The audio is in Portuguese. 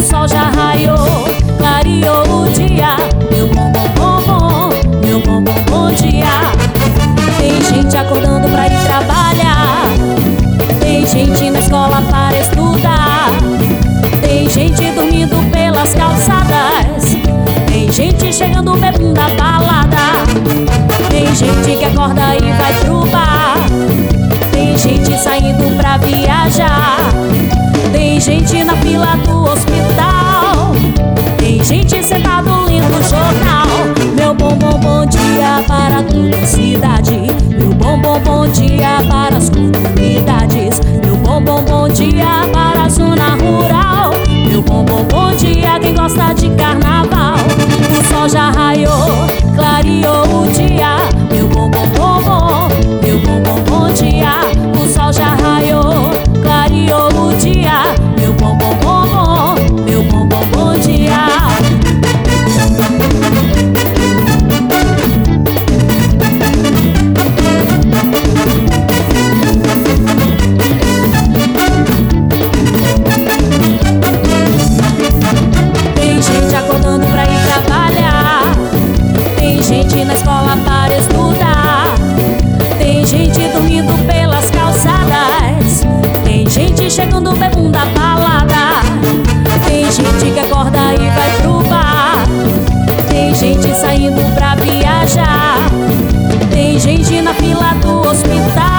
o sol já raiou, clareou o dia. Meu bom bom bom bom, meu bom bom bom dia. Tem gente acordando pra ir trabalhar. Tem gente na escola para estudar. Tem gente dormindo pelas calçadas. Tem gente chegando bebendo da balada. Tem gente que acorda e vai pro bar. Tem gente saindo pra viajar. Tem gente na fila do bom bom dia para as comunidades. Meu bom bom bom dia para gente na fila do hospital.